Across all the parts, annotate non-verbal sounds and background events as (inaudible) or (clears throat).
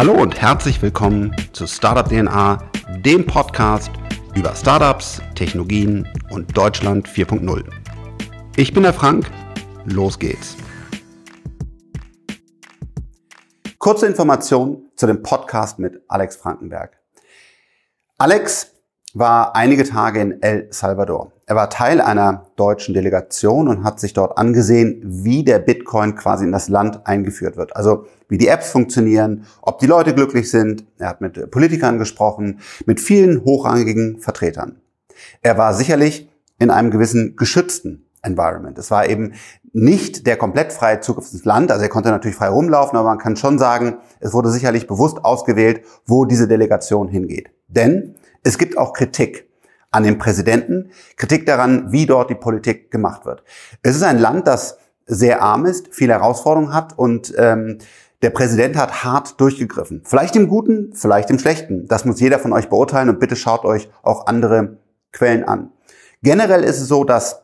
Hallo und herzlich willkommen zu Startup DNA, dem Podcast über Startups, Technologien und Deutschland 4.0. Ich bin der Frank, los geht's. Kurze Information zu dem Podcast mit Alex Frankenberg. Alex war einige Tage in El Salvador. Er war Teil einer deutschen Delegation und hat sich dort angesehen, wie der Bitcoin quasi in das Land eingeführt wird. Also wie die Apps funktionieren, ob die Leute glücklich sind. Er hat mit Politikern gesprochen, mit vielen hochrangigen Vertretern. Er war sicherlich in einem gewissen geschützten Environment. Es war eben nicht der komplett freie Zugriff ins Land, also er konnte natürlich frei rumlaufen, aber man kann schon sagen, es wurde sicherlich bewusst ausgewählt, wo diese Delegation hingeht. Denn es gibt auch Kritik an dem Präsidenten, Kritik daran, wie dort die Politik gemacht wird. Es ist ein Land, das sehr arm ist, viele Herausforderungen hat und ähm, der Präsident hat hart durchgegriffen. Vielleicht im Guten, vielleicht im Schlechten. Das muss jeder von euch beurteilen und bitte schaut euch auch andere Quellen an. Generell ist es so, dass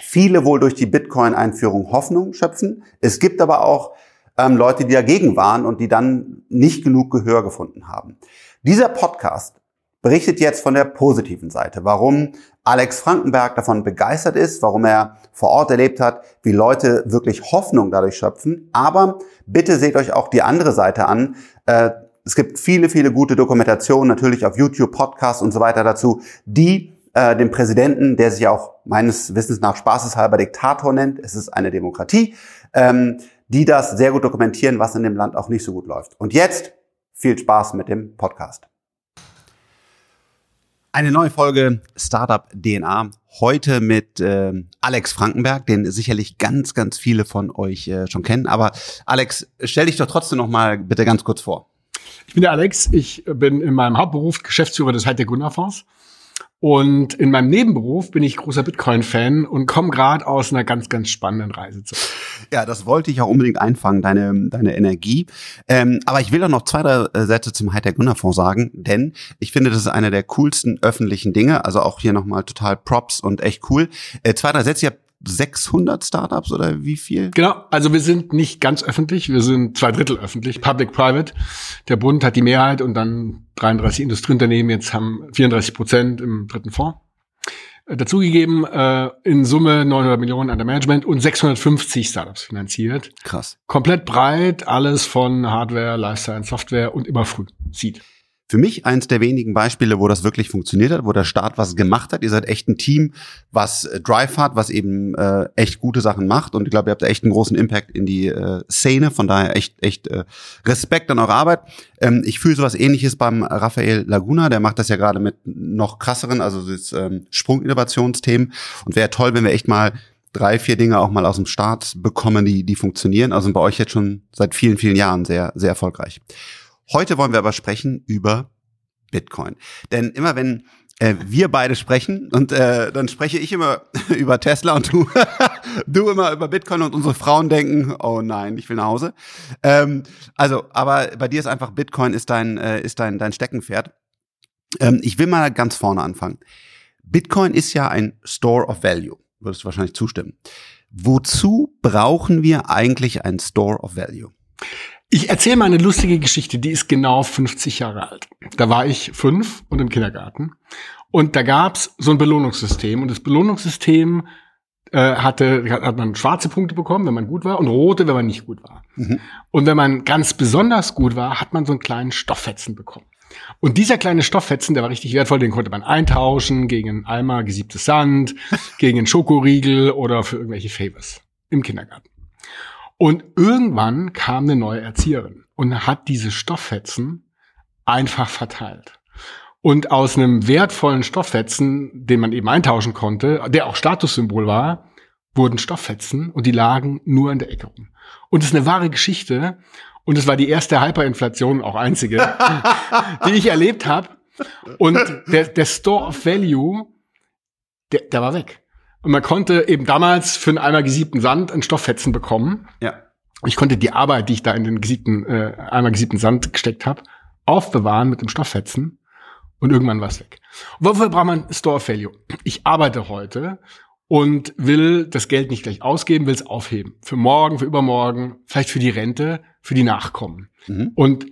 viele wohl durch die Bitcoin-Einführung Hoffnung schöpfen. Es gibt aber auch ähm, Leute, die dagegen waren und die dann nicht genug Gehör gefunden haben. Dieser Podcast berichtet jetzt von der positiven Seite, warum Alex Frankenberg davon begeistert ist, warum er vor Ort erlebt hat, wie Leute wirklich Hoffnung dadurch schöpfen. Aber bitte seht euch auch die andere Seite an. Äh, es gibt viele, viele gute Dokumentationen, natürlich auf YouTube, Podcasts und so weiter dazu, die äh, den Präsidenten, der sich auch meines Wissens nach spaßeshalber Diktator nennt, es ist eine Demokratie, ähm, die das sehr gut dokumentieren, was in dem Land auch nicht so gut läuft. Und jetzt viel Spaß mit dem Podcast. Eine neue Folge Startup DNA. Heute mit äh, Alex Frankenberg, den sicherlich ganz, ganz viele von euch äh, schon kennen. Aber Alex, stell dich doch trotzdem noch mal bitte ganz kurz vor. Ich bin der Alex. Ich bin in meinem Hauptberuf Geschäftsführer des Hightech Gründerfonds. Und in meinem Nebenberuf bin ich großer Bitcoin-Fan und komme gerade aus einer ganz, ganz spannenden Reise zurück. Ja, das wollte ich auch unbedingt einfangen, deine, deine Energie. Ähm, aber ich will auch noch zwei, drei äh, Sätze zum Hightech Gründerfonds sagen, denn ich finde, das ist einer der coolsten öffentlichen Dinge. Also auch hier nochmal total Props und echt cool. Äh, zwei, drei Sätze. Ihr habt 600 Startups oder wie viel? Genau, also wir sind nicht ganz öffentlich, wir sind zwei Drittel öffentlich, Public-Private. Der Bund hat die Mehrheit und dann 33 Industrieunternehmen jetzt haben 34 Prozent im dritten Fonds äh, dazugegeben, äh, in Summe 900 Millionen an der Management und 650 Startups finanziert. Krass. Komplett breit, alles von Hardware, Lifestyle, Software und immer früh. Seed für mich eins der wenigen Beispiele, wo das wirklich funktioniert hat, wo der Staat was gemacht hat. Ihr seid echt ein Team, was äh, Drive hat, was eben äh, echt gute Sachen macht. Und ich glaube, ihr habt echt einen großen Impact in die äh, Szene. Von daher echt, echt äh, Respekt an eure Arbeit. Ähm, ich fühle sowas ähnliches beim Raphael Laguna. Der macht das ja gerade mit noch krasseren, also ähm, Sprunginnovationsthemen. Und wäre toll, wenn wir echt mal drei, vier Dinge auch mal aus dem Start bekommen, die, die funktionieren. Also bei euch jetzt schon seit vielen, vielen Jahren sehr, sehr erfolgreich. Heute wollen wir aber sprechen über Bitcoin. Denn immer wenn äh, wir beide sprechen und äh, dann spreche ich immer (laughs) über Tesla und du, (laughs) du immer über Bitcoin und unsere Frauen denken, oh nein, ich will nach Hause. Ähm, also, aber bei dir ist einfach Bitcoin ist dein, äh, ist dein, dein Steckenpferd. Ähm, ich will mal ganz vorne anfangen. Bitcoin ist ja ein Store of Value. Würdest du wahrscheinlich zustimmen. Wozu brauchen wir eigentlich ein Store of Value? Ich erzähle mal eine lustige Geschichte, die ist genau 50 Jahre alt. Da war ich fünf und im Kindergarten. Und da gab's so ein Belohnungssystem. Und das Belohnungssystem äh, hatte, hat man schwarze Punkte bekommen, wenn man gut war, und rote, wenn man nicht gut war. Mhm. Und wenn man ganz besonders gut war, hat man so einen kleinen Stofffetzen bekommen. Und dieser kleine Stofffetzen, der war richtig wertvoll, den konnte man eintauschen gegen einen Eimer gesiebtes Sand, (laughs) gegen einen Schokoriegel oder für irgendwelche Favors im Kindergarten. Und irgendwann kam eine neue Erzieherin und hat diese Stofffetzen einfach verteilt. Und aus einem wertvollen Stofffetzen, den man eben eintauschen konnte, der auch Statussymbol war, wurden Stofffetzen und die lagen nur in der Ecke rum. Und es ist eine wahre Geschichte. Und es war die erste Hyperinflation, auch einzige, (laughs) die ich erlebt habe. Und der, der Store of Value, der, der war weg. Und man konnte eben damals für einen Eimer gesiebten Sand ein Stofffetzen bekommen. Ja. Ich konnte die Arbeit, die ich da in den gesiebten, äh, Eimer gesiebten Sand gesteckt habe, aufbewahren mit dem Stofffetzen und irgendwann war es weg. Und wofür braucht man Store Value? Ich arbeite heute und will das Geld nicht gleich ausgeben, will es aufheben. Für morgen, für übermorgen, vielleicht für die Rente, für die Nachkommen. Mhm. Und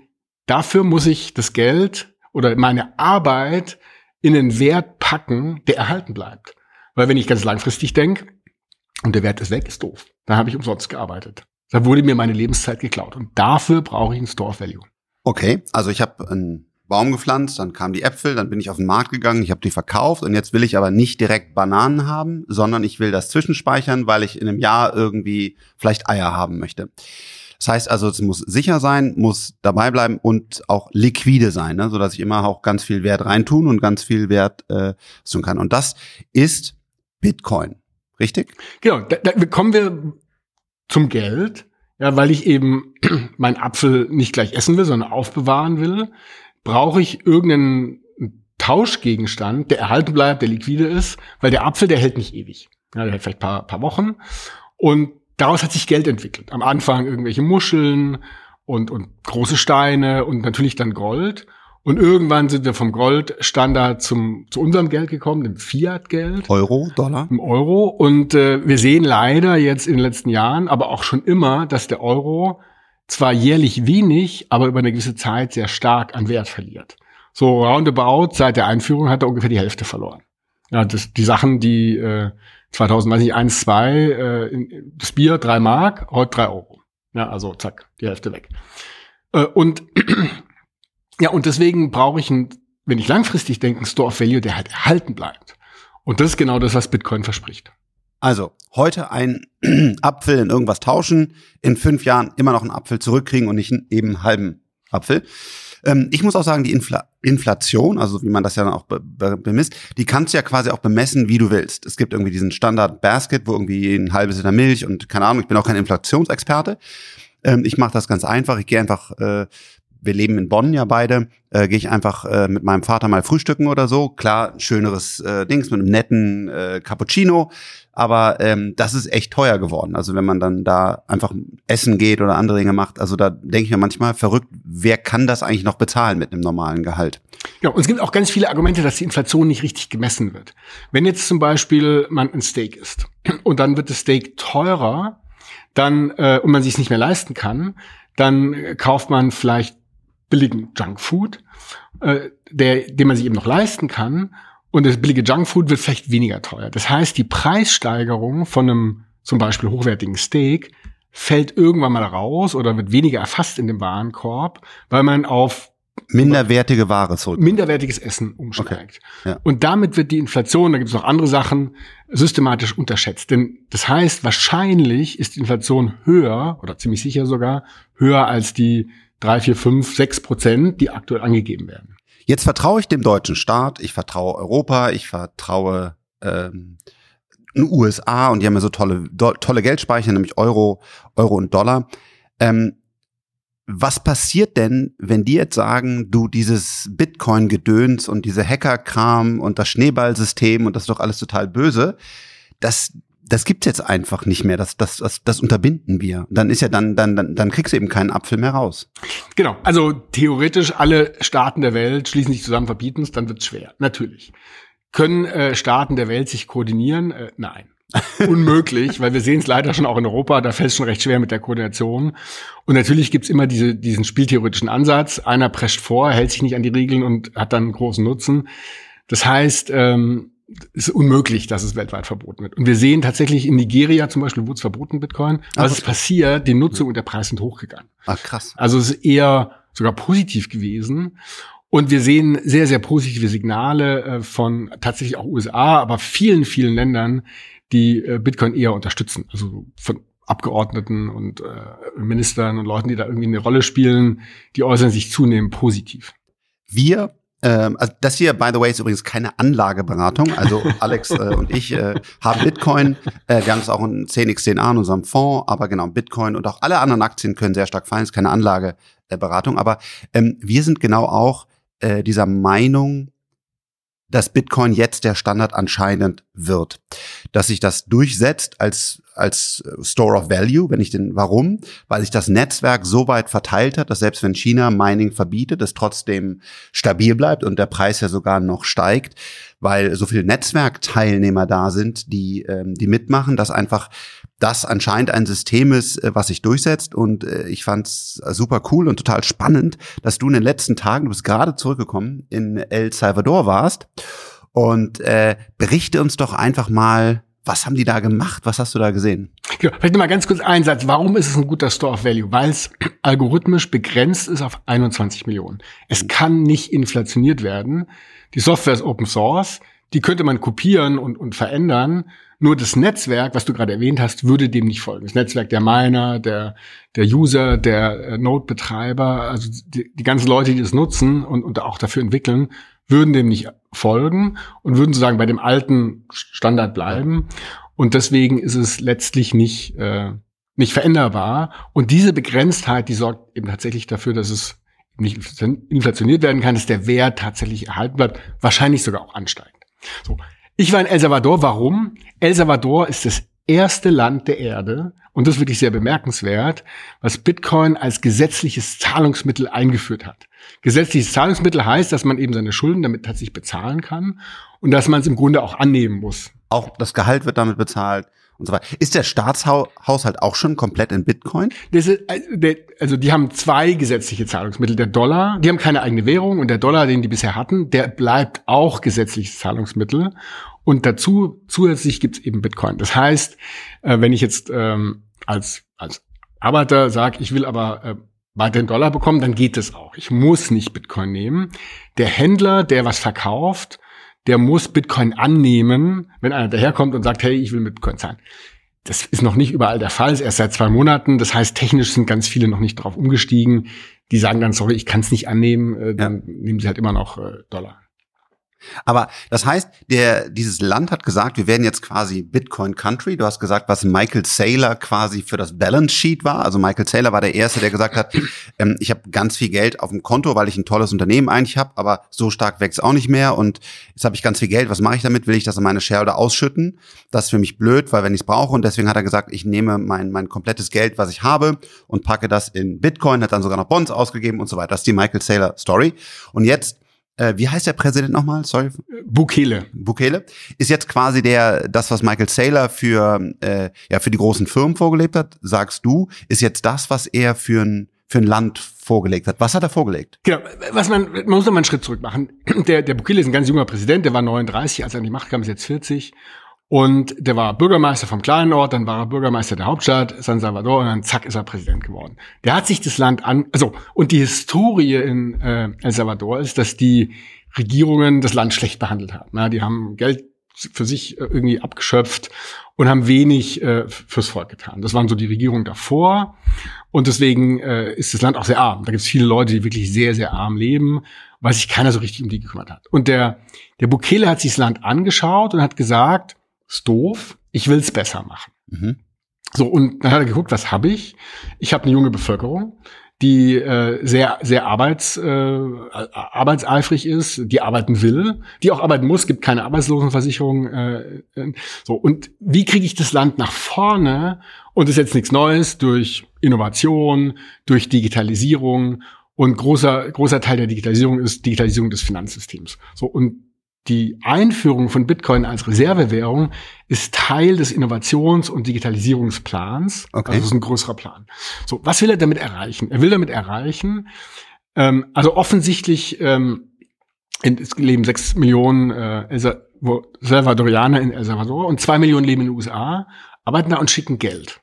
Dafür muss ich das Geld oder meine Arbeit in einen Wert packen, der erhalten bleibt. Weil wenn ich ganz langfristig denke und der Wert ist weg, ist doof. Dann habe ich umsonst gearbeitet. Da wurde mir meine Lebenszeit geklaut. Und dafür brauche ich ein Store Value. Okay, also ich habe einen Baum gepflanzt, dann kamen die Äpfel, dann bin ich auf den Markt gegangen, ich habe die verkauft und jetzt will ich aber nicht direkt Bananen haben, sondern ich will das zwischenspeichern, weil ich in einem Jahr irgendwie vielleicht Eier haben möchte. Das heißt also, es muss sicher sein, muss dabei bleiben und auch liquide sein, ne, so dass ich immer auch ganz viel Wert reintun und ganz viel Wert äh, tun kann. Und das ist Bitcoin, richtig? Genau. Da, da kommen wir zum Geld, ja, weil ich eben (clears throat) meinen Apfel nicht gleich essen will, sondern aufbewahren will, brauche ich irgendeinen Tauschgegenstand, der erhalten bleibt, der liquide ist, weil der Apfel, der hält nicht ewig. Ja, der hält vielleicht paar, paar Wochen. Und daraus hat sich Geld entwickelt. Am Anfang irgendwelche Muscheln und, und große Steine und natürlich dann Gold. Und irgendwann sind wir vom Goldstandard zum, zu unserem Geld gekommen, dem Fiat-Geld. Euro, Dollar? Im Euro. Und äh, wir sehen leider jetzt in den letzten Jahren, aber auch schon immer, dass der Euro zwar jährlich wenig, aber über eine gewisse Zeit sehr stark an Wert verliert. So roundabout seit der Einführung hat er ungefähr die Hälfte verloren. Ja, das, die Sachen, die äh, 2001, 2, äh, das Bier drei Mark, heute drei Euro. Ja, also zack, die Hälfte weg. Äh, und ja, und deswegen brauche ich, ein, wenn ich langfristig denke, einen Store of Value, der halt erhalten bleibt. Und das ist genau das, was Bitcoin verspricht. Also heute ein (clears throat) Apfel in irgendwas tauschen, in fünf Jahren immer noch einen Apfel zurückkriegen und nicht einen eben halben Apfel. Ähm, ich muss auch sagen, die Infl Inflation, also wie man das ja dann auch be be bemisst, die kannst du ja quasi auch bemessen, wie du willst. Es gibt irgendwie diesen Standard Basket, wo irgendwie ein halbes Liter Milch und keine Ahnung, ich bin auch kein Inflationsexperte. Ähm, ich mache das ganz einfach. Ich gehe einfach äh, wir leben in Bonn ja beide, äh, gehe ich einfach äh, mit meinem Vater mal frühstücken oder so. Klar, schöneres äh, Dings mit einem netten äh, Cappuccino, aber ähm, das ist echt teuer geworden. Also wenn man dann da einfach essen geht oder andere Dinge macht, also da denke ich mir manchmal verrückt, wer kann das eigentlich noch bezahlen mit einem normalen Gehalt? Ja, und es gibt auch ganz viele Argumente, dass die Inflation nicht richtig gemessen wird. Wenn jetzt zum Beispiel man ein Steak isst (clears throat) und dann wird das Steak teurer, dann äh, und man sich nicht mehr leisten kann, dann kauft man vielleicht billigen Junkfood, äh, der, den man sich eben noch leisten kann. Und das billige Junkfood wird vielleicht weniger teuer. Das heißt, die Preissteigerung von einem zum Beispiel hochwertigen Steak fällt irgendwann mal raus oder wird weniger erfasst in dem Warenkorb, weil man auf minderwertige Ware zurück. Minderwertiges Essen umsteigt. Okay. Ja. Und damit wird die Inflation, da gibt es noch andere Sachen, systematisch unterschätzt. Denn das heißt, wahrscheinlich ist die Inflation höher oder ziemlich sicher sogar höher als die drei, vier, fünf, sechs Prozent, die aktuell angegeben werden. Jetzt vertraue ich dem deutschen Staat, ich vertraue Europa, ich vertraue ähm, den USA und die haben ja so tolle, tolle Geldspeicher, nämlich Euro, Euro und Dollar. Ähm, was passiert denn, wenn die jetzt sagen, du dieses Bitcoin-Gedöns und diese Hacker-Kram und das Schneeballsystem und das ist doch alles total böse, das das gibt's jetzt einfach nicht mehr. Das, das, das, das unterbinden wir. Dann ist ja dann, dann, dann, dann kriegst du eben keinen Apfel mehr raus. Genau. Also theoretisch alle Staaten der Welt schließen sich zusammen, verbieten es, dann wird's schwer. Natürlich. Können äh, Staaten der Welt sich koordinieren? Äh, nein. (laughs) Unmöglich, weil wir sehen es leider schon auch in Europa, da fällt es schon recht schwer mit der Koordination. Und natürlich gibt's immer diese, diesen spieltheoretischen Ansatz. Einer prescht vor, hält sich nicht an die Regeln und hat dann großen Nutzen. Das heißt, ähm, ist unmöglich, dass es weltweit verboten wird. Und wir sehen tatsächlich in Nigeria zum Beispiel, wurde es verboten, Bitcoin. Was ist passiert? Die Nutzung und der Preis sind hochgegangen. Ach, krass. Also es ist eher sogar positiv gewesen. Und wir sehen sehr, sehr positive Signale äh, von tatsächlich auch USA, aber vielen, vielen Ländern, die äh, Bitcoin eher unterstützen. Also von Abgeordneten und äh, Ministern und Leuten, die da irgendwie eine Rolle spielen, die äußern sich zunehmend positiv. Wir ähm, also das hier, by the way, ist übrigens keine Anlageberatung. Also (laughs) Alex äh, und ich äh, haben Bitcoin. Äh, wir haben es auch in 10x10a in unserem Fonds, aber genau, Bitcoin und auch alle anderen Aktien können sehr stark fallen. Es ist keine Anlageberatung. Aber ähm, wir sind genau auch äh, dieser Meinung, dass Bitcoin jetzt der Standard anscheinend wird. Dass sich das durchsetzt als, als Store of Value, wenn ich den, warum? Weil sich das Netzwerk so weit verteilt hat, dass selbst wenn China Mining verbietet, es trotzdem stabil bleibt und der Preis ja sogar noch steigt, weil so viele Netzwerkteilnehmer da sind, die, ähm, die mitmachen, dass einfach das anscheinend ein System ist, äh, was sich durchsetzt. Und äh, ich fand es super cool und total spannend, dass du in den letzten Tagen, du bist gerade zurückgekommen, in El Salvador warst. Und äh, berichte uns doch einfach mal, was haben die da gemacht? Was hast du da gesehen? Ja, vielleicht mal ganz kurz einen Satz. Warum ist es ein guter Store of Value? Weil es (clears throat) algorithmisch begrenzt ist auf 21 Millionen. Es kann nicht inflationiert werden. Die Software ist Open Source. Die könnte man kopieren und, und verändern. Nur das Netzwerk, was du gerade erwähnt hast, würde dem nicht folgen. Das Netzwerk der Miner, der, der User, der äh, Node-Betreiber, also die, die ganzen Leute, die das nutzen und, und auch dafür entwickeln, würden dem nicht folgen und würden sozusagen bei dem alten Standard bleiben. Und deswegen ist es letztlich nicht, äh, nicht veränderbar. Und diese Begrenztheit, die sorgt eben tatsächlich dafür, dass es nicht inflationiert werden kann, dass der Wert tatsächlich erhalten bleibt, wahrscheinlich sogar auch ansteigt. So. Ich war in El Salvador. Warum? El Salvador ist das erste Land der Erde, und das ist wirklich sehr bemerkenswert, was Bitcoin als gesetzliches Zahlungsmittel eingeführt hat. Gesetzliches Zahlungsmittel heißt, dass man eben seine Schulden damit tatsächlich bezahlen kann und dass man es im Grunde auch annehmen muss. Auch das Gehalt wird damit bezahlt und so weiter. Ist der Staatshaushalt auch schon komplett in Bitcoin? Ist, äh, also die haben zwei gesetzliche Zahlungsmittel. Der Dollar, die haben keine eigene Währung und der Dollar, den die bisher hatten, der bleibt auch gesetzliches Zahlungsmittel. Und dazu zusätzlich gibt's eben Bitcoin. Das heißt, äh, wenn ich jetzt ähm, als, als Arbeiter sage, ich will aber äh, weiterhin Dollar bekommen, dann geht das auch. Ich muss nicht Bitcoin nehmen. Der Händler, der was verkauft, der muss Bitcoin annehmen, wenn einer daherkommt und sagt, hey, ich will mit Bitcoin zahlen. Das ist noch nicht überall der Fall, ist erst seit zwei Monaten. Das heißt, technisch sind ganz viele noch nicht drauf umgestiegen. Die sagen dann, sorry, ich kann es nicht annehmen, äh, dann ja. nehmen sie halt immer noch äh, Dollar. Aber das heißt, der, dieses Land hat gesagt, wir werden jetzt quasi Bitcoin Country. Du hast gesagt, was Michael Saylor quasi für das Balance Sheet war. Also Michael Saylor war der Erste, der gesagt hat, (laughs) ähm, ich habe ganz viel Geld auf dem Konto, weil ich ein tolles Unternehmen eigentlich habe, aber so stark wächst auch nicht mehr. Und jetzt habe ich ganz viel Geld. Was mache ich damit? Will ich das an meine Shareholder ausschütten? Das ist für mich blöd, weil wenn ich es brauche. Und deswegen hat er gesagt, ich nehme mein, mein komplettes Geld, was ich habe, und packe das in Bitcoin, hat dann sogar noch Bonds ausgegeben und so weiter. Das ist die Michael Saylor Story. Und jetzt äh, wie heißt der Präsident nochmal? Sorry. Bukele. Bukele ist jetzt quasi der, das, was Michael Saylor für, äh, ja, für die großen Firmen vorgelebt hat, sagst du, ist jetzt das, was er für ein, für ein Land vorgelegt hat. Was hat er vorgelegt? Genau, was man, man muss noch mal einen Schritt zurück machen. Der, der Bukele ist ein ganz junger Präsident, der war 39, als er an die Macht kam, ist jetzt 40 und der war Bürgermeister vom kleinen Ort, dann war er Bürgermeister der Hauptstadt, San Salvador, und dann zack ist er Präsident geworden. Der hat sich das Land an, also, und die Historie in äh, El Salvador ist, dass die Regierungen das Land schlecht behandelt haben. Ja, die haben Geld für sich äh, irgendwie abgeschöpft und haben wenig äh, fürs Volk getan. Das waren so die Regierungen davor. Und deswegen äh, ist das Land auch sehr arm. Da gibt es viele Leute, die wirklich sehr, sehr arm leben, weil sich keiner so richtig um die gekümmert hat. Und der, der Bukele hat sich das Land angeschaut und hat gesagt, ist doof, ich will es besser machen. Mhm. So, und dann hat er geguckt, was habe ich? Ich habe eine junge Bevölkerung, die äh, sehr, sehr arbeits, äh, arbeitseifrig ist, die arbeiten will, die auch arbeiten muss, gibt keine Arbeitslosenversicherung. Äh, äh, so, und wie kriege ich das Land nach vorne? Und ist jetzt nichts Neues durch Innovation, durch Digitalisierung und großer, großer Teil der Digitalisierung ist Digitalisierung des Finanzsystems. So, und die Einführung von Bitcoin als Reservewährung ist Teil des Innovations- und Digitalisierungsplans. Okay. Also das ist ein größerer Plan. So, was will er damit erreichen? Er will damit erreichen, ähm, also offensichtlich ähm, in, es leben sechs Millionen äh, El Salvadorianer in El Salvador und zwei Millionen leben in den USA, arbeiten da und schicken Geld.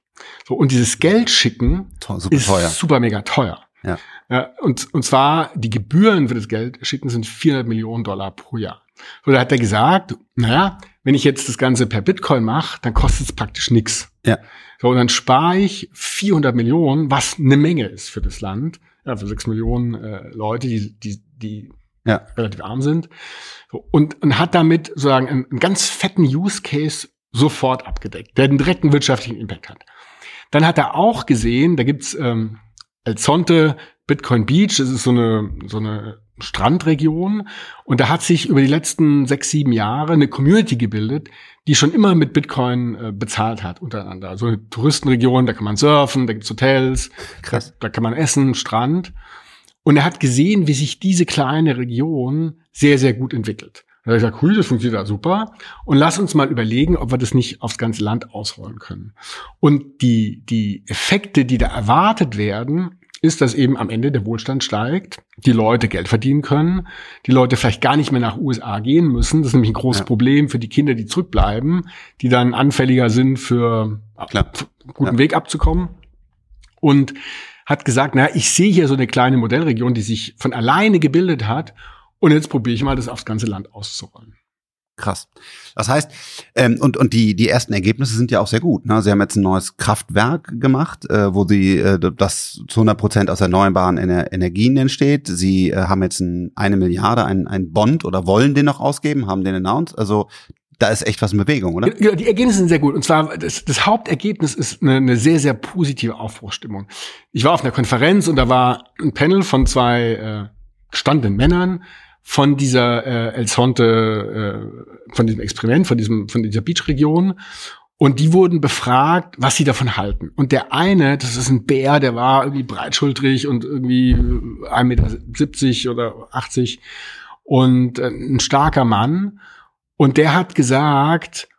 So, und dieses Geld schicken super ist teuer. super mega teuer. Ja. Ja. und, und zwar die Gebühren für das Geld schicken sind 400 Millionen Dollar pro Jahr. So, da hat er gesagt, naja, wenn ich jetzt das Ganze per Bitcoin mache, dann kostet es praktisch nichts. Ja. So, und dann spare ich 400 Millionen, was eine Menge ist für das Land, ja, für sechs Millionen äh, Leute, die, die, die ja. relativ arm sind. So, und, und hat damit sozusagen einen, einen ganz fetten Use Case sofort abgedeckt, der einen direkten wirtschaftlichen Impact hat. Dann hat er auch gesehen, da gibt's ähm, El Zonte Bitcoin Beach, das ist so eine, so eine Strandregion. Und da hat sich über die letzten sechs, sieben Jahre eine Community gebildet, die schon immer mit Bitcoin äh, bezahlt hat untereinander. Also eine Touristenregion, da kann man surfen, da gibt's Hotels, Krass. Da, da kann man essen, Strand. Und er hat gesehen, wie sich diese kleine Region sehr, sehr gut entwickelt. Da habe ich gesagt, cool, das funktioniert ja super. Und lass uns mal überlegen, ob wir das nicht aufs ganze Land ausrollen können. Und die, die Effekte, die da erwartet werden, ist, dass eben am Ende der Wohlstand steigt, die Leute Geld verdienen können, die Leute vielleicht gar nicht mehr nach USA gehen müssen. Das ist nämlich ein großes ja. Problem für die Kinder, die zurückbleiben, die dann anfälliger sind für Klar. guten ja. Weg abzukommen. Und hat gesagt, na, ich sehe hier so eine kleine Modellregion, die sich von alleine gebildet hat. Und jetzt probiere ich mal, das aufs ganze Land auszurollen. Krass. Das heißt, ähm, und, und die, die ersten Ergebnisse sind ja auch sehr gut. Ne? Sie haben jetzt ein neues Kraftwerk gemacht, äh, wo sie äh, das zu 100 Prozent aus erneuerbaren Ener Energien entsteht. Sie äh, haben jetzt ein, eine Milliarde, ein, ein Bond oder wollen den noch ausgeben, haben den announced. Also da ist echt was in Bewegung, oder? Ja, die Ergebnisse sind sehr gut. Und zwar, das, das Hauptergebnis ist eine, eine sehr, sehr positive Aufbruchstimmung. Ich war auf einer Konferenz und da war ein Panel von zwei äh, gestandenen Männern, von dieser äh, El Sonte, äh, von diesem Experiment, von diesem, von dieser Beach-Region. Und die wurden befragt, was sie davon halten. Und der eine, das ist ein Bär, der war irgendwie breitschultrig und irgendwie 1,70 Meter oder 80 und äh, ein starker Mann. Und der hat gesagt,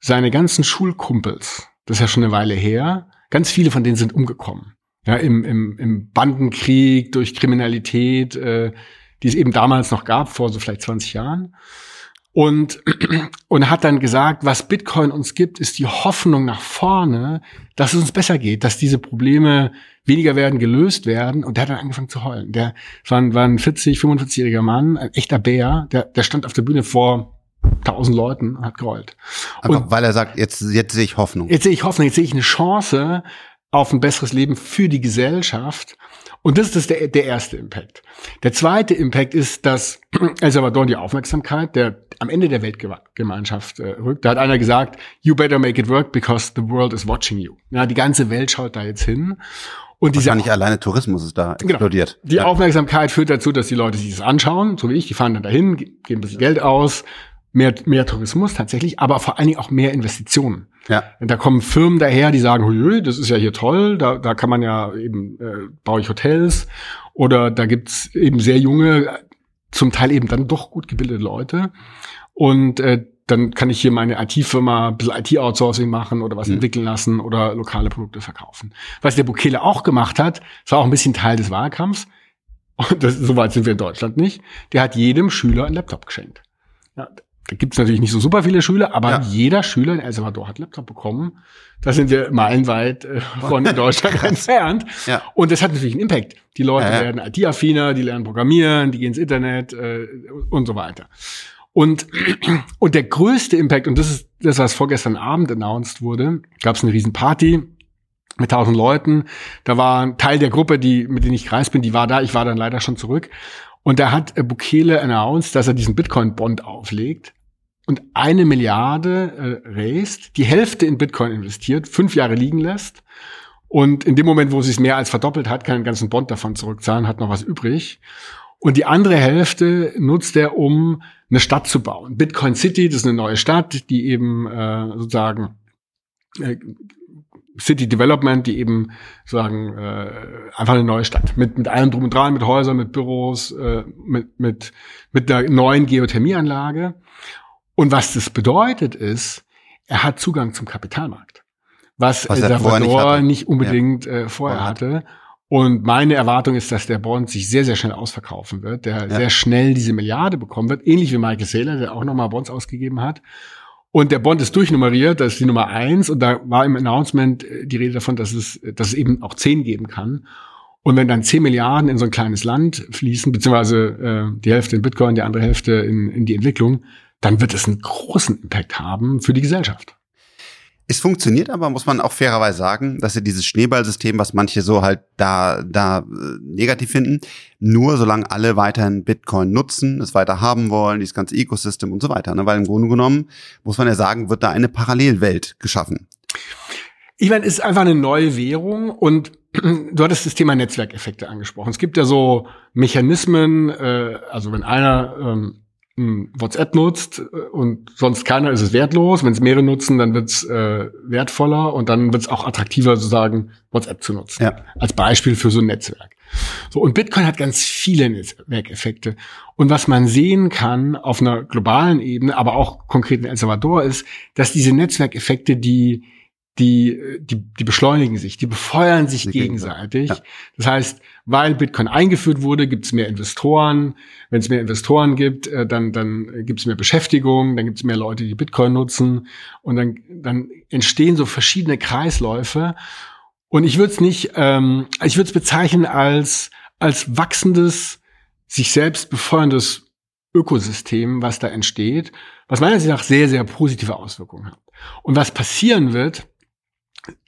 seine ganzen Schulkumpels, das ist ja schon eine Weile her, ganz viele von denen sind umgekommen. Ja, im, im, im Bandenkrieg, durch Kriminalität, äh, die es eben damals noch gab, vor so vielleicht 20 Jahren. Und, und hat dann gesagt, was Bitcoin uns gibt, ist die Hoffnung nach vorne, dass es uns besser geht, dass diese Probleme weniger werden, gelöst werden. Und der hat dann angefangen zu heulen. Der war ein, war ein 40, 45-jähriger Mann, ein echter Bär, der, der stand auf der Bühne vor tausend Leuten und hat geheult. Einfach weil er sagt, jetzt, jetzt sehe ich Hoffnung. Jetzt sehe ich Hoffnung, jetzt sehe ich eine Chance auf ein besseres Leben für die Gesellschaft. Und das ist der, der erste Impact. Der zweite Impact ist, dass (clears throat) El Salvador die Aufmerksamkeit der am Ende der Weltgemeinschaft äh, rückt. Da hat einer gesagt, you better make it work because the world is watching you. Ja, die ganze Welt schaut da jetzt hin. Und diese nicht alleine Tourismus ist da genau. explodiert. Genau. Die ja. Aufmerksamkeit führt dazu, dass die Leute sich das anschauen, so wie ich. Die fahren dann dahin, geben ein bisschen Geld aus, mehr, mehr Tourismus tatsächlich, aber vor allen Dingen auch mehr Investitionen. Ja. Da kommen Firmen daher, die sagen, Hü, das ist ja hier toll, da, da kann man ja eben, äh, baue ich Hotels oder da gibt's eben sehr junge, zum Teil eben dann doch gut gebildete Leute und äh, dann kann ich hier meine IT-Firma ein bisschen IT-Outsourcing machen oder was mhm. entwickeln lassen oder lokale Produkte verkaufen. Was der Bukele auch gemacht hat, das war auch ein bisschen Teil des Wahlkampfs, und das, so weit sind wir in Deutschland nicht, der hat jedem Schüler einen Laptop geschenkt. Ja, da gibt es natürlich nicht so super viele Schüler, aber ja. jeder Schüler in El Salvador hat Laptop bekommen. Da sind wir meilenweit äh, von Deutschland (laughs) entfernt. Ja. Und das hat natürlich einen Impact. Die Leute ja, werden IT-affiner, die lernen Programmieren, die gehen ins Internet äh, und so weiter. Und, (clears throat) und der größte Impact, und das ist das, was vorgestern Abend announced wurde, gab es eine riesen Party mit tausend Leuten. Da war ein Teil der Gruppe, die, mit denen ich gereist bin, die war da. Ich war dann leider schon zurück. Und da hat Bukele announced, dass er diesen Bitcoin-Bond auflegt und eine Milliarde äh, raised, die Hälfte in Bitcoin investiert, fünf Jahre liegen lässt und in dem Moment, wo es sich mehr als verdoppelt hat, kann den ganzen Bond davon zurückzahlen, hat noch was übrig. Und die andere Hälfte nutzt er, um eine Stadt zu bauen. Bitcoin City, das ist eine neue Stadt, die eben äh, sozusagen äh, City Development, die eben sagen äh, einfach eine neue Stadt mit mit allem drum und dran, mit Häusern, mit Büros, äh, mit mit mit einer neuen Geothermieanlage. Und was das bedeutet ist, er hat Zugang zum Kapitalmarkt, was, was El Salvador nicht, nicht, unbedingt ja. äh, vorher hatte. Und meine Erwartung ist, dass der Bond sich sehr, sehr schnell ausverkaufen wird, der ja. sehr schnell diese Milliarde bekommen wird, ähnlich wie Michael Saylor, der auch nochmal Bonds ausgegeben hat. Und der Bond ist durchnummeriert, das ist die Nummer eins. Und da war im Announcement äh, die Rede davon, dass es, dass es eben auch zehn geben kann. Und wenn dann zehn Milliarden in so ein kleines Land fließen, beziehungsweise äh, die Hälfte in Bitcoin, die andere Hälfte in, in die Entwicklung, dann wird es einen großen Impact haben für die Gesellschaft. Es funktioniert aber, muss man auch fairerweise sagen, dass sie dieses Schneeballsystem, was manche so halt da, da äh, negativ finden, nur solange alle weiterhin Bitcoin nutzen, es weiter haben wollen, dieses ganze Ecosystem und so weiter. Ne? Weil im Grunde genommen, muss man ja sagen, wird da eine Parallelwelt geschaffen. Ich meine, es ist einfach eine neue Währung und (clears throat) du hattest das Thema Netzwerkeffekte angesprochen. Es gibt ja so Mechanismen, äh, also wenn einer ähm, WhatsApp nutzt äh, und sonst keiner, ist es wertlos. Wenn es mehrere nutzen, dann wird es äh, wertvoller und dann wird es auch attraktiver, sozusagen WhatsApp zu nutzen. Ja. Als Beispiel für so ein Netzwerk. So, und Bitcoin hat ganz viele Netzwerkeffekte. Und was man sehen kann auf einer globalen Ebene, aber auch konkret in El Salvador, ist, dass diese Netzwerkeffekte, die die, die, die beschleunigen sich, die befeuern sich die gegenseitig. Ja. Das heißt, weil Bitcoin eingeführt wurde, gibt es mehr Investoren. Wenn es mehr Investoren gibt, äh, dann, dann gibt es mehr Beschäftigung, dann gibt es mehr Leute, die Bitcoin nutzen. Und dann, dann entstehen so verschiedene Kreisläufe. Und ich würde es nicht, ähm, ich würde es bezeichnen als, als wachsendes, sich selbst befeuerndes Ökosystem, was da entsteht, was meiner Ansicht nach sehr, sehr positive Auswirkungen hat. Und was passieren wird,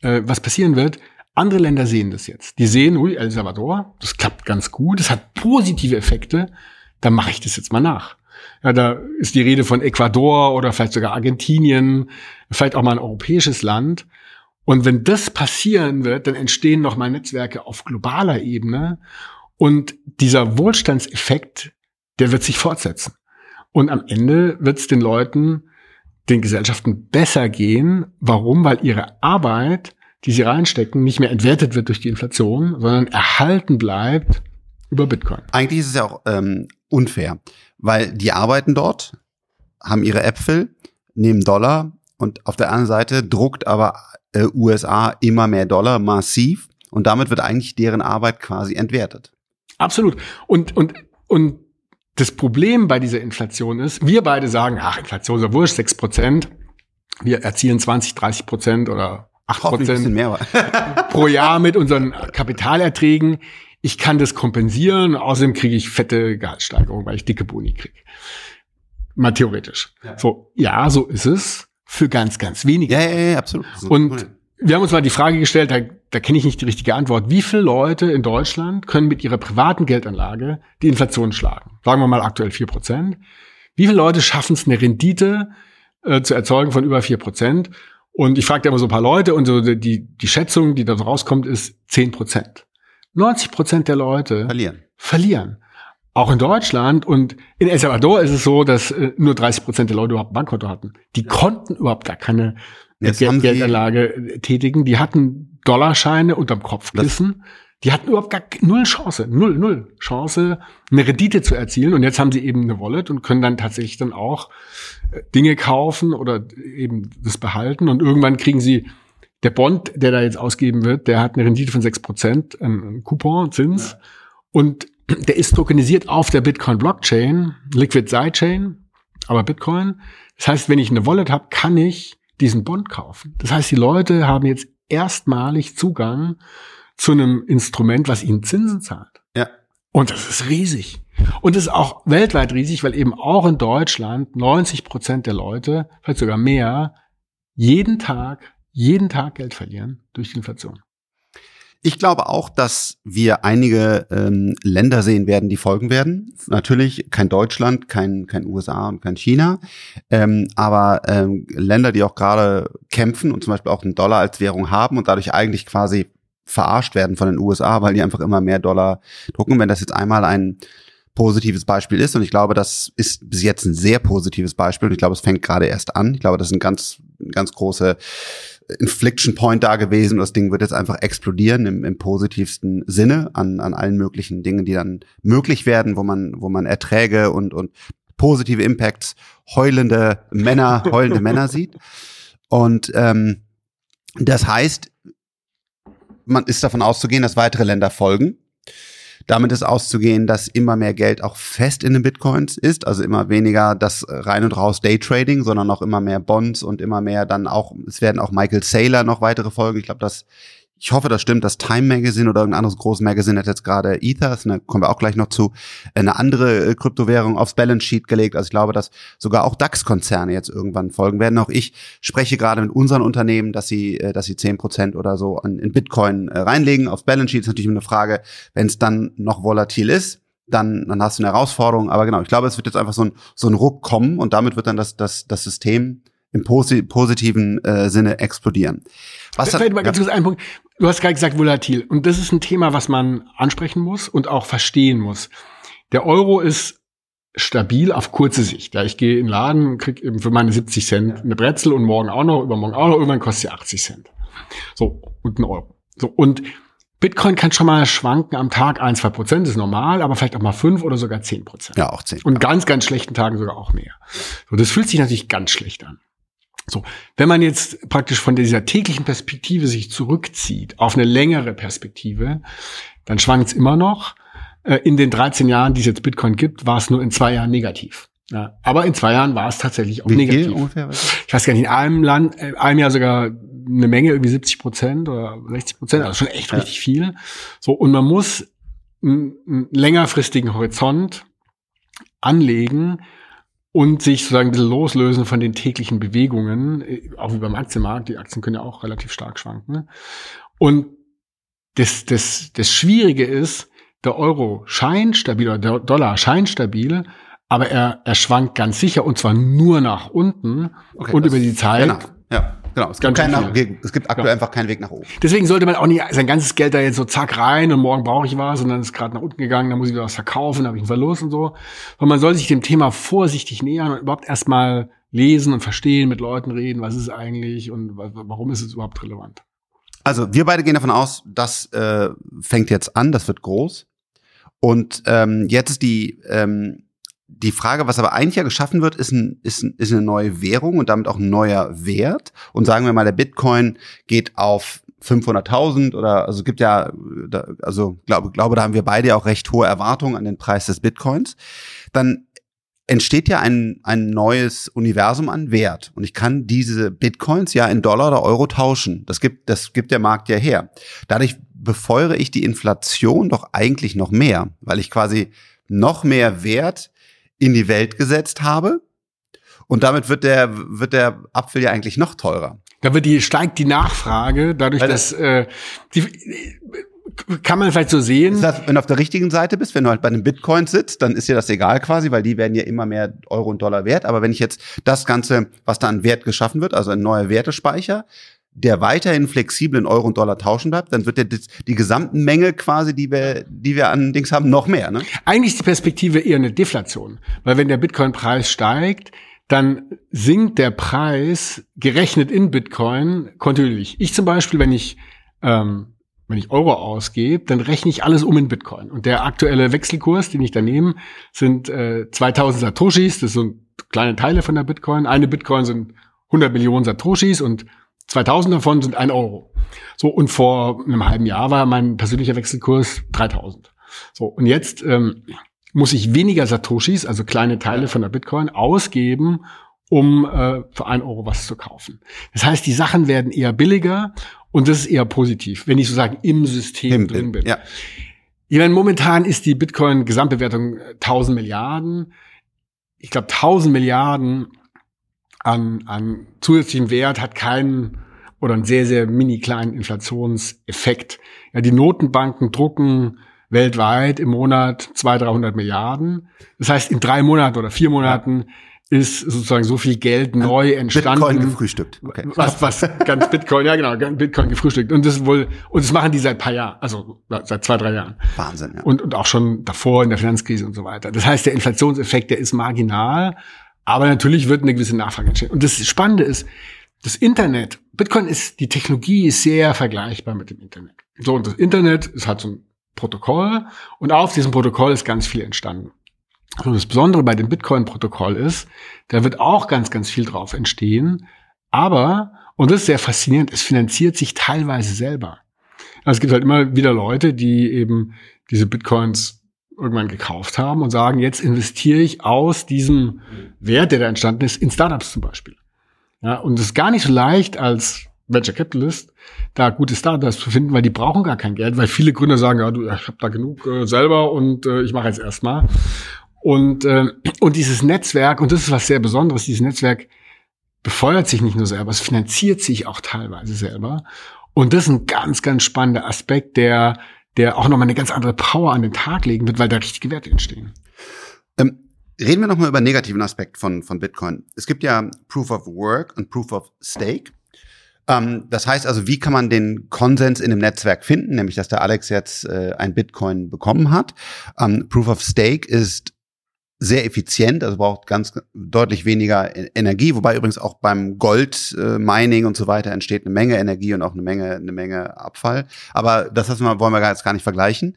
äh, was passieren wird, andere Länder sehen das jetzt. Die sehen, ui, El Salvador, das klappt ganz gut, das hat positive Effekte, dann mache ich das jetzt mal nach. Ja, da ist die Rede von Ecuador oder vielleicht sogar Argentinien, vielleicht auch mal ein europäisches Land. Und wenn das passieren wird, dann entstehen nochmal Netzwerke auf globaler Ebene. Und dieser Wohlstandseffekt, der wird sich fortsetzen. Und am Ende wird es den Leuten den Gesellschaften besser gehen. Warum? Weil ihre Arbeit, die sie reinstecken, nicht mehr entwertet wird durch die Inflation, sondern erhalten bleibt über Bitcoin. Eigentlich ist es ja auch ähm, unfair, weil die arbeiten dort, haben ihre Äpfel, nehmen Dollar und auf der anderen Seite druckt aber äh, USA immer mehr Dollar massiv und damit wird eigentlich deren Arbeit quasi entwertet. Absolut. Und, und, und das Problem bei dieser Inflation ist, wir beide sagen, ach, Inflation ist ja wurscht, 6 Prozent. Wir erzielen 20, 30 Prozent oder 8 Prozent (laughs) pro Jahr mit unseren Kapitalerträgen. Ich kann das kompensieren. Außerdem kriege ich fette Gehaltssteigerung, weil ich dicke Boni kriege. Mal theoretisch. Ja. So, ja, so ist es für ganz, ganz wenige. Ja, ja, ja, absolut. Und wir haben uns mal die Frage gestellt, da, da kenne ich nicht die richtige Antwort. Wie viele Leute in Deutschland können mit ihrer privaten Geldanlage die Inflation schlagen? Sagen wir mal aktuell vier Prozent. Wie viele Leute schaffen es, eine Rendite äh, zu erzeugen von über vier Prozent? Und ich frage da immer so ein paar Leute und so die, die Schätzung, die da rauskommt, ist zehn Prozent. 90 Prozent der Leute verlieren. verlieren. Auch in Deutschland und in El Salvador ist es so, dass äh, nur 30 Prozent der Leute überhaupt ein Bankkonto hatten. Die konnten überhaupt gar keine Jetzt Geld, Geldanlage tätigen. Die hatten Dollarscheine unterm Kopfkissen. Die hatten überhaupt gar null Chance, null, null Chance, eine Rendite zu erzielen. Und jetzt haben sie eben eine Wallet und können dann tatsächlich dann auch äh, Dinge kaufen oder eben das behalten. Und irgendwann kriegen sie, der Bond, der da jetzt ausgeben wird, der hat eine Rendite von sechs Prozent, ein Coupon, Zins. Ja. Und der ist tokenisiert auf der Bitcoin Blockchain, Liquid Sidechain, aber Bitcoin. Das heißt, wenn ich eine Wallet habe, kann ich diesen Bond kaufen. Das heißt, die Leute haben jetzt erstmalig Zugang zu einem Instrument, was ihnen Zinsen zahlt. Ja. Und das ist riesig. Und das ist auch weltweit riesig, weil eben auch in Deutschland 90 Prozent der Leute, vielleicht sogar mehr, jeden Tag, jeden Tag Geld verlieren durch die Inflation. Ich glaube auch, dass wir einige ähm, Länder sehen werden, die folgen werden. Natürlich kein Deutschland, kein, kein USA und kein China, ähm, aber ähm, Länder, die auch gerade kämpfen und zum Beispiel auch den Dollar als Währung haben und dadurch eigentlich quasi verarscht werden von den USA, weil die einfach immer mehr Dollar drucken. Wenn das jetzt einmal ein positives Beispiel ist. Und ich glaube, das ist bis jetzt ein sehr positives Beispiel. Und ich glaube, es fängt gerade erst an. Ich glaube, das ist ein ganz, ganz große Infliction Point da gewesen. Das Ding wird jetzt einfach explodieren im, im positivsten Sinne an, an allen möglichen Dingen, die dann möglich werden, wo man, wo man Erträge und, und positive Impacts, heulende Männer, (laughs) heulende Männer sieht. Und ähm, das heißt, man ist davon auszugehen, dass weitere Länder folgen. Damit ist auszugehen, dass immer mehr Geld auch fest in den Bitcoins ist, also immer weniger das rein und raus Daytrading, sondern auch immer mehr Bonds und immer mehr dann auch, es werden auch Michael Saylor noch weitere Folgen. Ich glaube, das ich hoffe, das stimmt, das Time Magazine oder irgendein anderes großes Magazine hat jetzt gerade Ether, da kommen wir auch gleich noch zu, eine andere äh, Kryptowährung aufs Balance Sheet gelegt. Also ich glaube, dass sogar auch DAX-Konzerne jetzt irgendwann folgen werden. Auch ich spreche gerade mit unseren Unternehmen, dass sie, äh, dass sie zehn Prozent oder so in Bitcoin äh, reinlegen. Aufs Balance Sheet ist natürlich eine Frage, wenn es dann noch volatil ist, dann, dann hast du eine Herausforderung. Aber genau, ich glaube, es wird jetzt einfach so ein, so ein Ruck kommen und damit wird dann das, das, das System im positiven äh, Sinne explodieren. Was Vielleicht hat, mal ganz kurz einen Punkt. Du hast gerade gesagt volatil. Und das ist ein Thema, was man ansprechen muss und auch verstehen muss. Der Euro ist stabil auf kurze Sicht. Ja, ich gehe in den Laden, krieg eben für meine 70 Cent eine Brezel und morgen auch noch, übermorgen auch noch, irgendwann kostet sie 80 Cent. So, und ein Euro. So, und Bitcoin kann schon mal schwanken am Tag ein, zwei Prozent, ist normal, aber vielleicht auch mal fünf oder sogar zehn Prozent. Ja, auch zehn. Und ganz, ganz schlechten Tagen sogar auch mehr. So, das fühlt sich natürlich ganz schlecht an. So, wenn man jetzt praktisch von dieser täglichen Perspektive sich zurückzieht auf eine längere Perspektive, dann schwankt es immer noch. Äh, in den 13 Jahren, die es jetzt Bitcoin gibt, war es nur in zwei Jahren negativ. Ja, aber in zwei Jahren war es tatsächlich auch Wie negativ. ungefähr? Ich weiß gar nicht, in einem Land, in einem Jahr sogar eine Menge, irgendwie 70 Prozent oder 60 Prozent, also schon echt Ja. richtig viel. So, und man muss einen, einen längerfristigen Horizont anlegen und sich sozusagen ein bisschen loslösen von den täglichen Bewegungen, äh, auch wie beim Aktienmarkt. Die Aktien können ja auch relativ stark schwanken. Und das, das, das Schwierige ist, der Euro scheint stabil oder der Dollar scheint stabil, aber er, er schwankt ganz sicher und zwar nur nach unten Okay, und über die Zeit. Genau. Ja, genau. Es gibt, keinen, Nach- es gibt aktuell Ja. einfach keinen Weg nach oben. Deswegen sollte man auch nicht sein ganzes Geld da jetzt so zack rein und morgen brauche ich was und dann ist gerade nach unten gegangen, dann muss ich wieder was verkaufen, dann habe ich einen Verlust und so. Und man soll sich dem Thema vorsichtig nähern und überhaupt erstmal lesen und verstehen, mit Leuten reden, was ist es eigentlich und wa- warum ist es überhaupt relevant. Also wir beide gehen davon aus, das äh, fängt jetzt an, das wird groß. Und ähm, jetzt ist die, ähm, die Frage, was aber eigentlich ja geschaffen wird, ist, ein, ist, ein, ist eine neue Währung und damit auch ein neuer Wert. Und sagen wir mal, der Bitcoin geht auf 500.000 oder also es gibt ja, also glaube, glaube, da haben wir beide auch recht hohe Erwartungen an den Preis des Bitcoins. Dann entsteht ja ein, ein neues Universum an Wert. Und ich kann diese Bitcoins ja in Dollar oder Euro tauschen. Das gibt, das gibt der Markt ja her. Dadurch befeuere ich die Inflation doch eigentlich noch mehr, weil ich quasi noch mehr Wert in die Welt gesetzt habe. Und damit wird der, wird der Apfel ja eigentlich noch teurer. Da wird die, steigt die Nachfrage, dadurch, Weil dass äh, die, kann man vielleicht so sehen. Das, wenn du auf der richtigen Seite bist, wenn du halt bei den Bitcoins sitzt, dann ist dir das egal quasi, weil die werden ja immer mehr Euro und Dollar wert. Aber wenn ich jetzt das Ganze, was da an Wert geschaffen wird, also ein neuer Wertespeicher, der weiterhin flexibel in Euro und Dollar tauschen bleibt, dann wird der, die gesamten Menge quasi, die wir, die wir an Dings haben, noch mehr. Ne? Eigentlich ist die Perspektive eher eine Deflation, weil wenn der Bitcoin-Preis steigt, dann sinkt der Preis gerechnet in Bitcoin kontinuierlich. Ich zum Beispiel, wenn ich ähm, wenn ich Euro ausgebe, dann rechne ich alles um in Bitcoin. Und der aktuelle Wechselkurs, den ich da nehme, sind äh, 2000 Satoshis. Das sind kleine Teile von der Bitcoin. Eine Bitcoin sind 100 Millionen Satoshis und 2000 davon sind ein Euro. So, und vor einem halben Jahr war mein persönlicher Wechselkurs 3000. So, und jetzt ähm, muss ich weniger Satoshis, also kleine Teile von der Bitcoin, ausgeben, um äh, für ein Euro was zu kaufen. Das heißt, die Sachen werden eher billiger und das ist eher positiv, wenn ich sozusagen im System drin bin. Ja. Ich meine, momentan ist die Bitcoin-Gesamtbewertung äh, 1000 Milliarden. Ich glaube, 1000 Milliarden an, an zusätzlichem Wert hat keinen oder einen sehr, sehr mini kleinen Inflationseffekt. Ja, die Notenbanken drucken weltweit im Monat 200, 300 Milliarden. Das heißt, in drei Monaten oder vier Monaten ist sozusagen so viel Geld neu entstanden. Bitcoin gefrühstückt. Okay. Was, was ganz Bitcoin, ja genau, ganz Bitcoin gefrühstückt. Und das wohl, und das machen die seit paar Jahren, also seit zwei, drei Jahren. Wahnsinn, ja. Und, und auch schon davor in der Finanzkrise und so weiter. Das heißt, der Inflationseffekt, der ist marginal, aber natürlich wird eine gewisse Nachfrage entstehen. Und das Spannende ist, das Internet, Bitcoin ist, die Technologie ist sehr vergleichbar mit dem Internet. So, und das Internet ist halt so ein Protokoll und auf diesem Protokoll ist ganz viel entstanden. Und das Besondere bei dem Bitcoin-Protokoll ist, da wird auch ganz, ganz viel drauf entstehen. Aber, und das ist sehr faszinierend, es finanziert sich teilweise selber. Also es gibt halt immer wieder Leute, die eben diese Bitcoins irgendwann gekauft haben und sagen, jetzt investiere ich aus diesem Wert, der da entstanden ist, in Startups zum Beispiel. Ja, und es ist gar nicht so leicht als Venture Capitalist, da gute Startups zu finden, weil die brauchen gar kein Geld, weil viele Gründer sagen, ja, du, ich habe da genug äh, selber und äh, ich mache jetzt erstmal. Und, äh, und dieses Netzwerk, und das ist was sehr Besonderes, dieses Netzwerk befeuert sich nicht nur selber, es finanziert sich auch teilweise selber. Und das ist ein ganz, ganz spannender Aspekt, der, der auch nochmal eine ganz andere Power an den Tag legen wird, weil da richtige Werte entstehen. Ähm, reden wir nochmal über einen negativen Aspekt von, von Bitcoin. Es gibt ja Proof of Work und Proof of Stake. Ähm, das heißt also, wie kann man den Konsens in dem Netzwerk finden, nämlich dass der Alex jetzt äh, ein Bitcoin bekommen hat. Ähm, Proof of Stake ist sehr effizient, also braucht ganz deutlich weniger e-, Energie, wobei übrigens auch beim Gold-Mining und so weiter entsteht eine Menge Energie und auch eine Menge, eine Menge Abfall. Aber das wollen wir jetzt gar nicht vergleichen.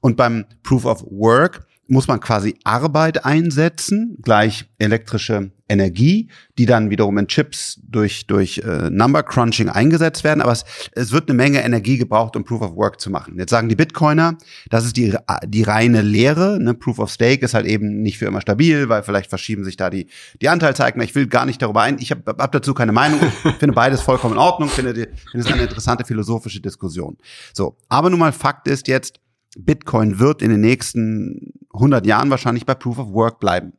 Und beim Proof of Work muss man quasi Arbeit einsetzen, gleich elektrische Energie, die dann wiederum in Chips durch, durch äh, Number Crunching eingesetzt werden. Aber es, es wird eine Menge Energie gebraucht, um Proof of Work zu machen. Jetzt sagen die Bitcoiner, das ist die, die reine Lehre. Ne? Proof of Stake ist halt eben nicht für immer stabil, weil vielleicht verschieben sich da die, die Anteilseigner. Ich will gar nicht darüber ein. Ich habe hab dazu keine Meinung. Ich (laughs) finde beides vollkommen in Ordnung. Ich finde, finde es eine interessante philosophische Diskussion. So, aber nun mal Fakt ist jetzt, Bitcoin wird in den nächsten 100 Jahren wahrscheinlich bei Proof of Work bleiben.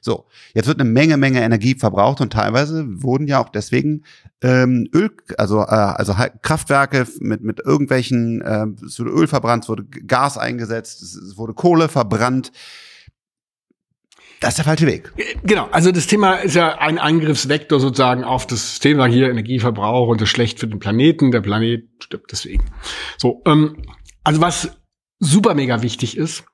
So, jetzt wird eine Menge, Menge Energie verbraucht und teilweise wurden ja auch deswegen ähm, Öl, also äh, also Kraftwerke mit mit irgendwelchen, äh, es wurde Öl verbrannt, es wurde Gas eingesetzt, es wurde Kohle verbrannt. Das ist der falsche Weg. Genau, also das Thema ist ja ein Angriffsvektor sozusagen auf das Thema hier Energieverbrauch und das ist schlecht für den Planeten. Der Planet stirbt deswegen. So, ähm, also was super mega wichtig ist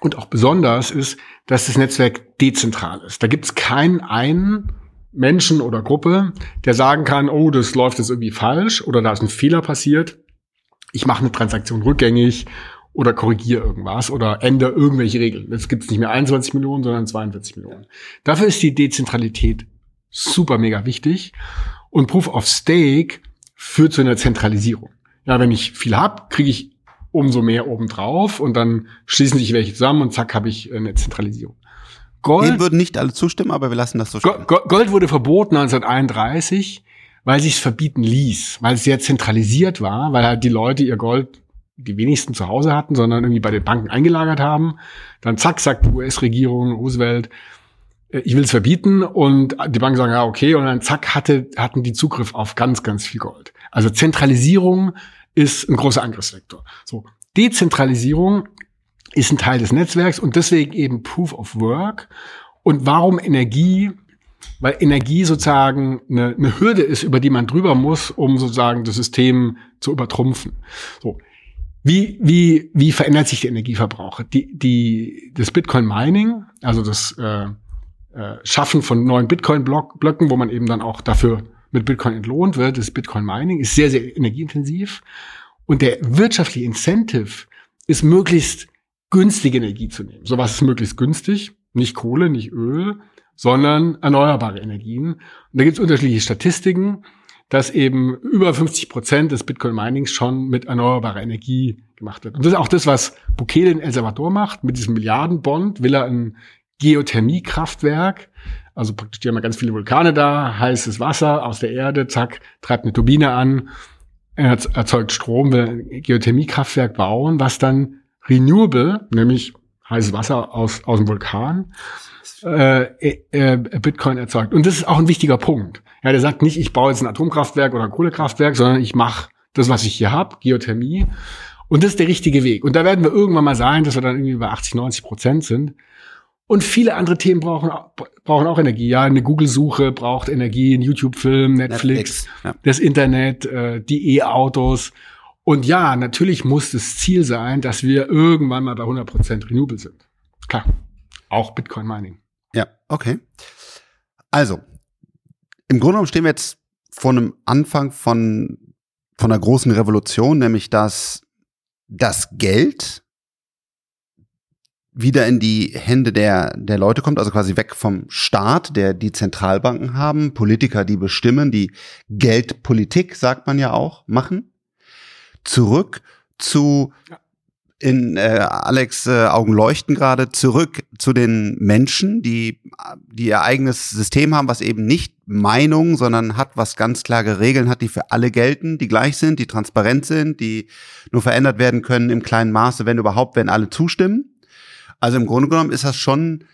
und auch besonders ist, dass das Netzwerk dezentral ist. Da gibt es keinen einen Menschen oder Gruppe, der sagen kann, oh, das läuft jetzt irgendwie falsch oder da ist ein Fehler passiert. Ich mache eine Transaktion rückgängig oder korrigiere irgendwas oder ändere irgendwelche Regeln. Jetzt gibt es nicht mehr 21 Millionen, sondern 42 Millionen. Dafür ist die Dezentralität super mega wichtig und Proof of Stake führt zu einer Zentralisierung. Ja, wenn ich viel hab, kriege ich umso mehr obendrauf und dann schließen sich welche zusammen und zack habe ich eine Zentralisierung. Gold, Dem würden nicht alle zustimmen, aber wir lassen das so stehen. Gold wurde verboten 1931, weil sich es verbieten ließ, weil es sehr zentralisiert war, weil halt die Leute ihr Gold die wenigsten zu Hause hatten, sondern irgendwie bei den Banken eingelagert haben. Dann zack, sagt die US-Regierung, Roosevelt, äh, ich will es verbieten und die Banken sagen, ja, okay, und dann zack, hatte, hatten die Zugriff auf ganz, ganz viel Gold. Also Zentralisierung ist ein großer Angriffsvektor. So, Dezentralisierung ist ein Teil des Netzwerks und deswegen eben Proof of Work. Und warum Energie? Weil Energie sozusagen eine, eine Hürde ist, über die man drüber muss, um sozusagen das System zu übertrumpfen. So. Wie, wie, wie verändert sich der Energieverbrauch? Die, die, das Bitcoin Mining, also das äh, äh, Schaffen von neuen Bitcoin-Blöcken, wo man eben dann auch dafür mit Bitcoin entlohnt wird, das Bitcoin Mining, ist sehr, sehr energieintensiv. Und der wirtschaftliche Incentive ist möglichst günstige Energie zu nehmen. So was ist möglichst günstig? Nicht Kohle, nicht Öl, sondern erneuerbare Energien. Und da gibt es unterschiedliche Statistiken, dass eben über 50 Prozent des Bitcoin-Minings schon mit erneuerbarer Energie gemacht wird. Und das ist auch das, was Bukele in El Salvador macht. Mit diesem Milliardenbond will er ein Geothermiekraftwerk also praktisch, die haben ja ganz viele Vulkane da, heißes Wasser aus der Erde, zack, treibt eine Turbine an, erzeugt Strom, will ein Geothermiekraftwerk bauen, was dann renewable, nämlich heißes Wasser aus, aus dem Vulkan, äh, äh, äh, Bitcoin erzeugt. Und das ist auch ein wichtiger Punkt. Ja, der sagt nicht, ich baue jetzt ein Atomkraftwerk oder ein Kohlekraftwerk, sondern ich mache das, was ich hier habe, Geothermie. Und das ist der richtige Weg. Und da werden wir irgendwann mal sein, dass wir dann irgendwie bei 80, 90 Prozent sind. Und viele andere Themen brauchen, brauchen auch Energie. Ja, eine Google-Suche braucht Energie, ein YouTube-Film, Netflix, Netflix ja. das Internet, äh, die E-Autos. Und ja, natürlich muss das Ziel sein, dass wir irgendwann mal bei 100% Renewable sind. Klar. Auch Bitcoin Mining. Ja, okay. Also, im Grunde genommen stehen wir jetzt vor einem Anfang von, von einer großen Revolution, nämlich dass das Geld wieder in die Hände der, der Leute kommt, also quasi weg vom Staat, der die Zentralbanken haben, Politiker, die bestimmen, die Geldpolitik, sagt man ja auch, machen, zurück zu, in äh, Alex äh, Augen leuchten gerade, zurück zu den Menschen, die, die ihr eigenes System haben, was eben nicht Meinung, sondern hat, was ganz klare Regeln hat, die für alle gelten, die gleich sind, die transparent sind, die nur verändert werden können im kleinen Maße, wenn überhaupt, wenn alle zustimmen. Also im Grunde genommen ist das schon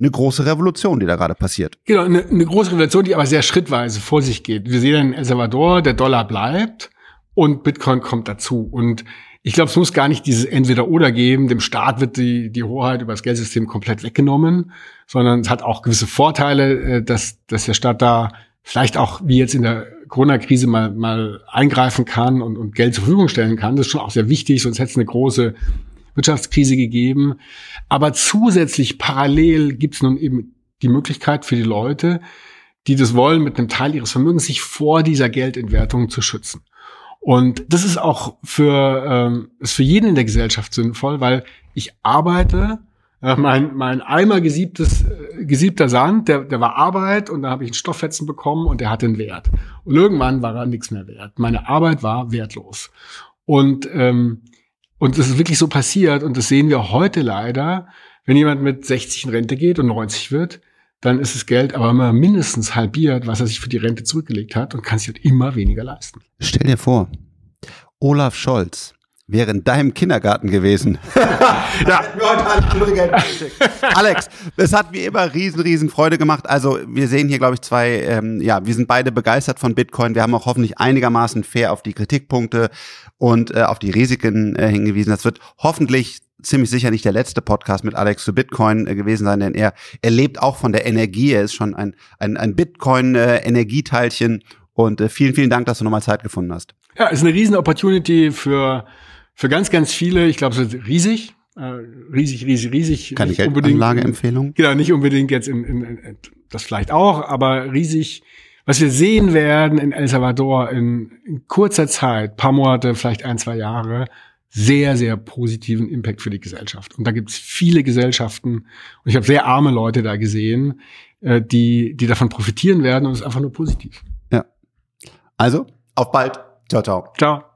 eine große Revolution, die da gerade passiert. Genau, eine, eine große Revolution, die aber sehr schrittweise vor sich geht. Wir sehen in El Salvador, der Dollar bleibt und Bitcoin kommt dazu. Und ich glaube, es muss gar nicht dieses Entweder-Oder geben. Dem Staat wird die, die Hoheit über das Geldsystem komplett weggenommen, sondern es hat auch gewisse Vorteile, äh, dass, dass der Staat da vielleicht auch, wie jetzt in der Corona-Krise, mal, mal eingreifen kann und, und Geld zur Verfügung stellen kann. Das ist schon auch sehr wichtig, sonst hätte es eine große Wirtschaftskrise gegeben. Aber zusätzlich parallel gibt es nun eben die Möglichkeit für die Leute, die das wollen, mit einem Teil ihres Vermögens sich vor dieser Geldentwertung zu schützen. Und das ist auch für, ähm, ist für jeden in der Gesellschaft sinnvoll, weil ich arbeite, äh, mein, mein Eimer gesiebtes, äh, gesiebter Sand, der, der war Arbeit und da habe ich einen Stofffetzen bekommen und der hatte einen Wert. Und irgendwann war er nichts mehr wert. Meine Arbeit war wertlos. Und, ähm, und das ist wirklich so passiert und das sehen wir heute leider, wenn jemand mit 60 in Rente geht und 90 wird, dann ist das Geld aber immer mindestens halbiert, was er sich für die Rente zurückgelegt hat und kann sich halt immer weniger leisten. Stell dir vor, Olaf Scholz wäre in deinem Kindergarten gewesen. (laughs) ja. Alex, es hat wie immer riesen, riesen Freude gemacht. Also wir sehen hier, glaube ich, zwei, ähm, ja, wir sind beide begeistert von Bitcoin. Wir haben auch hoffentlich einigermaßen fair auf die Kritikpunkte und äh, auf die Risiken äh, hingewiesen. Das wird hoffentlich ziemlich sicher nicht der letzte Podcast mit Alex zu Bitcoin äh, gewesen sein, denn er, er lebt auch von der Energie. Er ist schon ein, ein, ein Bitcoin-Energieteilchen. Äh, und äh, vielen, vielen Dank, dass du nochmal Zeit gefunden hast. Ja, ist eine riesen Opportunity für, für ganz, ganz viele. Ich glaube, es ist riesig. Äh, riesig, riesig, riesig. Keine Geldanlageempfehlung? Genau, nicht unbedingt jetzt in, in, in, das vielleicht auch, aber riesig. Was wir sehen werden in El Salvador in, in kurzer Zeit, paar Monate, vielleicht ein, zwei Jahre, sehr, sehr positiven Impact für die Gesellschaft. Und da gibt es viele Gesellschaften, und ich habe sehr arme Leute da gesehen, äh, die, die davon profitieren werden und es ist einfach nur positiv. Ja. Also, auf bald. Ciao, ciao. Ciao.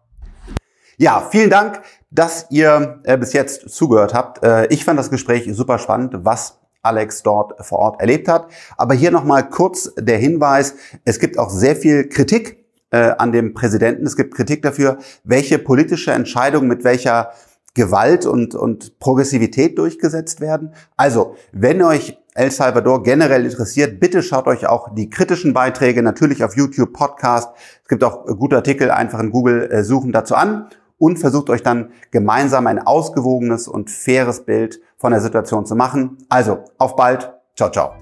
Ja, vielen Dank, dass ihr äh, bis jetzt zugehört habt. Äh, ich fand das Gespräch super spannend, was Alex dort vor Ort erlebt hat. Aber hier nochmal kurz der Hinweis, es gibt auch sehr viel Kritik äh, an dem Präsidenten. Es gibt Kritik dafür, welche politische Entscheidungen mit welcher Gewalt und, und Progressivität durchgesetzt werden. Also, wenn euch El Salvador generell interessiert, bitte schaut euch auch die kritischen Beiträge natürlich auf YouTube, Podcast. Es gibt auch gute Artikel, einfach in Google äh, suchen dazu an und versucht euch dann gemeinsam ein ausgewogenes und faires Bild von der Situation zu machen. Also, auf bald. Ciao, ciao.